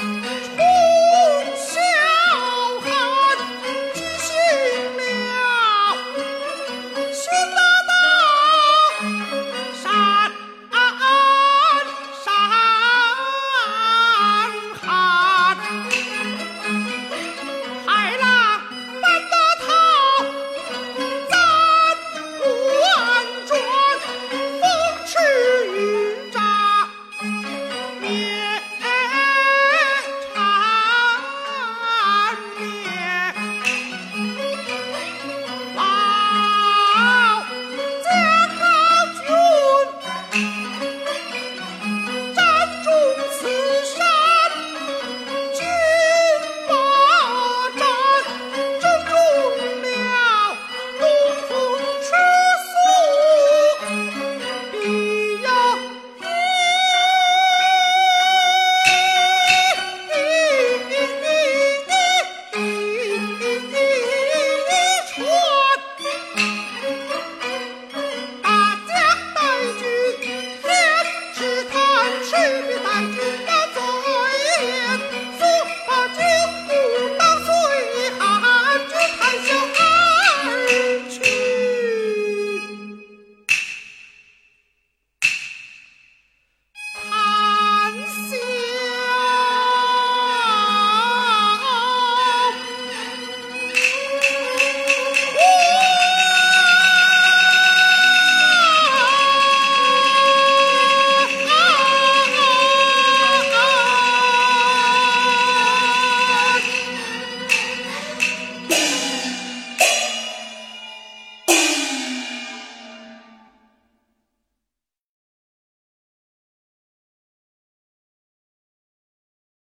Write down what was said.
Uh!